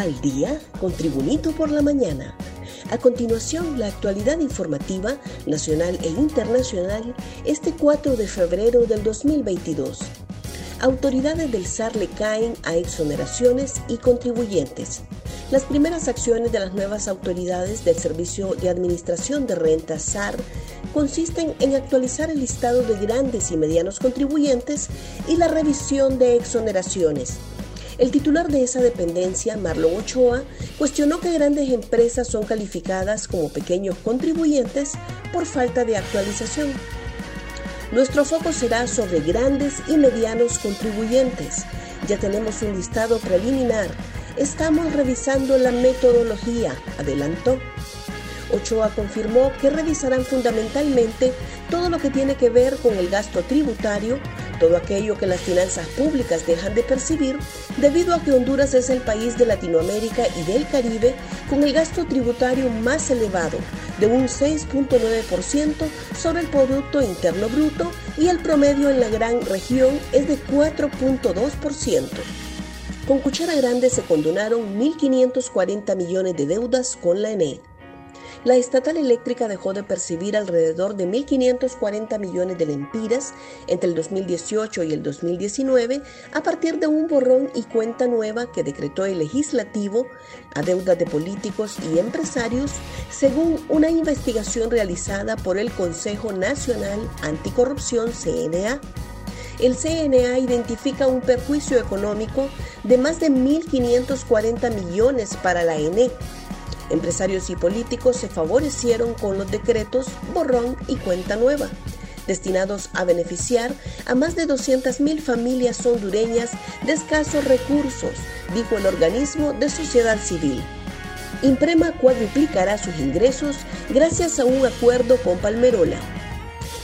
Al día con Tribunito por la mañana. A continuación, la actualidad informativa nacional e internacional este 4 de febrero del 2022. Autoridades del SAR le caen a exoneraciones y contribuyentes. Las primeras acciones de las nuevas autoridades del Servicio de Administración de Rentas SAR consisten en actualizar el listado de grandes y medianos contribuyentes y la revisión de exoneraciones. El titular de esa dependencia, Marlon Ochoa, cuestionó que grandes empresas son calificadas como pequeños contribuyentes por falta de actualización. Nuestro foco será sobre grandes y medianos contribuyentes. Ya tenemos un listado preliminar. Estamos revisando la metodología, adelantó. Ochoa confirmó que revisarán fundamentalmente todo lo que tiene que ver con el gasto tributario, todo aquello que las finanzas públicas dejan de percibir, debido a que Honduras es el país de Latinoamérica y del Caribe con el gasto tributario más elevado, de un 6.9% sobre el Producto Interno Bruto y el promedio en la gran región es de 4.2%. Con cuchara grande se condonaron 1.540 millones de deudas con la ENE la estatal eléctrica dejó de percibir alrededor de 1.540 millones de lempiras entre el 2018 y el 2019 a partir de un borrón y cuenta nueva que decretó el legislativo a deuda de políticos y empresarios, según una investigación realizada por el Consejo Nacional Anticorrupción CNA el CNA identifica un perjuicio económico de más de 1.540 millones para la ENE, Empresarios y políticos se favorecieron con los decretos borrón y cuenta nueva, destinados a beneficiar a más de 200.000 familias hondureñas de escasos recursos, dijo el organismo de sociedad civil. Imprema cuadruplicará sus ingresos gracias a un acuerdo con Palmerola.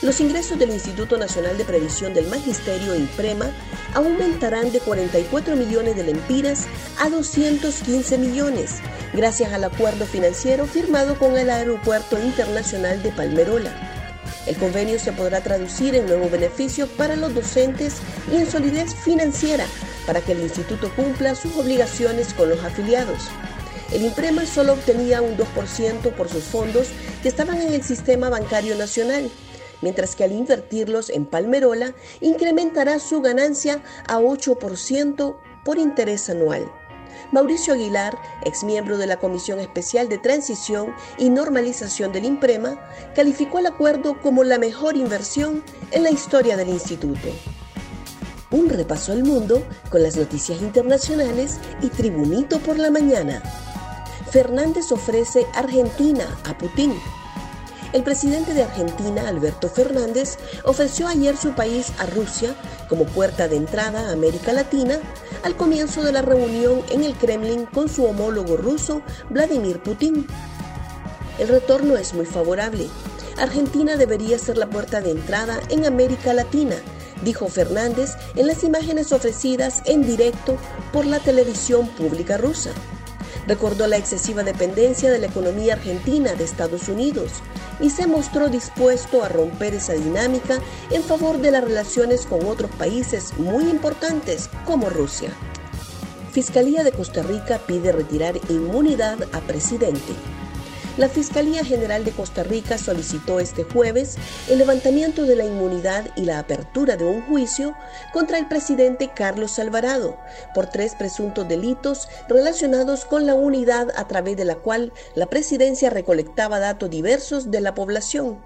Los ingresos del Instituto Nacional de Previsión del Magisterio Imprema aumentarán de 44 millones de lempiras a 215 millones, gracias al acuerdo financiero firmado con el Aeropuerto Internacional de Palmerola. El convenio se podrá traducir en nuevos beneficios para los docentes y en solidez financiera para que el instituto cumpla sus obligaciones con los afiliados. El Imprema solo obtenía un 2% por sus fondos que estaban en el sistema bancario nacional mientras que al invertirlos en Palmerola incrementará su ganancia a 8% por interés anual. Mauricio Aguilar, exmiembro de la Comisión Especial de Transición y Normalización del IMPREMA, calificó el acuerdo como la mejor inversión en la historia del instituto. Un repaso al mundo con las noticias internacionales y Tribunito por la mañana. Fernández ofrece Argentina a Putin el presidente de Argentina, Alberto Fernández, ofreció ayer su país a Rusia como puerta de entrada a América Latina al comienzo de la reunión en el Kremlin con su homólogo ruso, Vladimir Putin. El retorno es muy favorable. Argentina debería ser la puerta de entrada en América Latina, dijo Fernández en las imágenes ofrecidas en directo por la televisión pública rusa. Recordó la excesiva dependencia de la economía argentina de Estados Unidos y se mostró dispuesto a romper esa dinámica en favor de las relaciones con otros países muy importantes como Rusia. Fiscalía de Costa Rica pide retirar inmunidad a presidente. La Fiscalía General de Costa Rica solicitó este jueves el levantamiento de la inmunidad y la apertura de un juicio contra el presidente Carlos Alvarado por tres presuntos delitos relacionados con la unidad a través de la cual la presidencia recolectaba datos diversos de la población.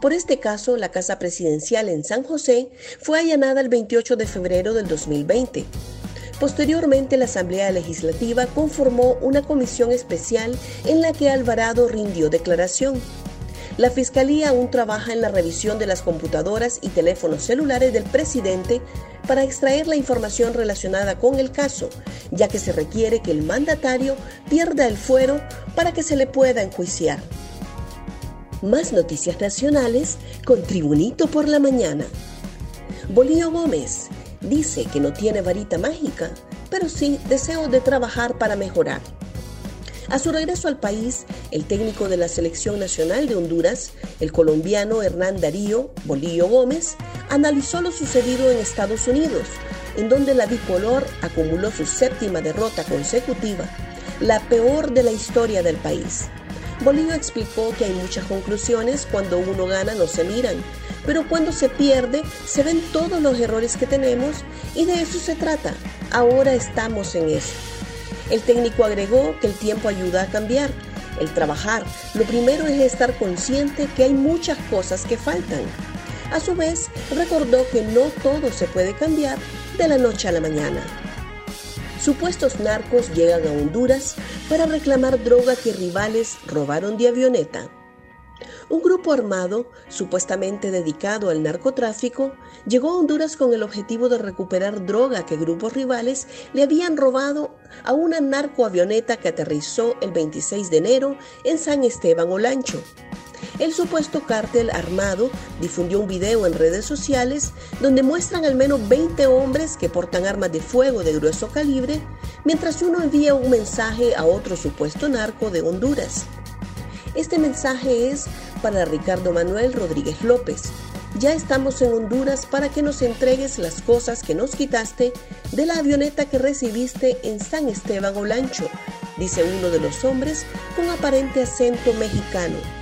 Por este caso, la Casa Presidencial en San José fue allanada el 28 de febrero del 2020. Posteriormente, la Asamblea Legislativa conformó una comisión especial en la que Alvarado rindió declaración. La Fiscalía aún trabaja en la revisión de las computadoras y teléfonos celulares del presidente para extraer la información relacionada con el caso, ya que se requiere que el mandatario pierda el fuero para que se le pueda enjuiciar. Más noticias nacionales con Tribunito por la Mañana. Bolío Gómez, Dice que no tiene varita mágica, pero sí deseo de trabajar para mejorar. A su regreso al país, el técnico de la Selección Nacional de Honduras, el colombiano Hernán Darío Bolillo Gómez, analizó lo sucedido en Estados Unidos, en donde la bicolor acumuló su séptima derrota consecutiva, la peor de la historia del país. Bolívar explicó que hay muchas conclusiones, cuando uno gana no se miran, pero cuando se pierde se ven todos los errores que tenemos y de eso se trata. Ahora estamos en eso. El técnico agregó que el tiempo ayuda a cambiar, el trabajar. Lo primero es estar consciente que hay muchas cosas que faltan. A su vez, recordó que no todo se puede cambiar de la noche a la mañana. Supuestos narcos llegan a Honduras para reclamar droga que rivales robaron de avioneta. Un grupo armado, supuestamente dedicado al narcotráfico, llegó a Honduras con el objetivo de recuperar droga que grupos rivales le habían robado a una narcoavioneta que aterrizó el 26 de enero en San Esteban Olancho. El supuesto cártel armado difundió un video en redes sociales donde muestran al menos 20 hombres que portan armas de fuego de grueso calibre, mientras uno envía un mensaje a otro supuesto narco de Honduras. Este mensaje es para Ricardo Manuel Rodríguez López. Ya estamos en Honduras para que nos entregues las cosas que nos quitaste de la avioneta que recibiste en San Esteban Olancho, dice uno de los hombres con aparente acento mexicano.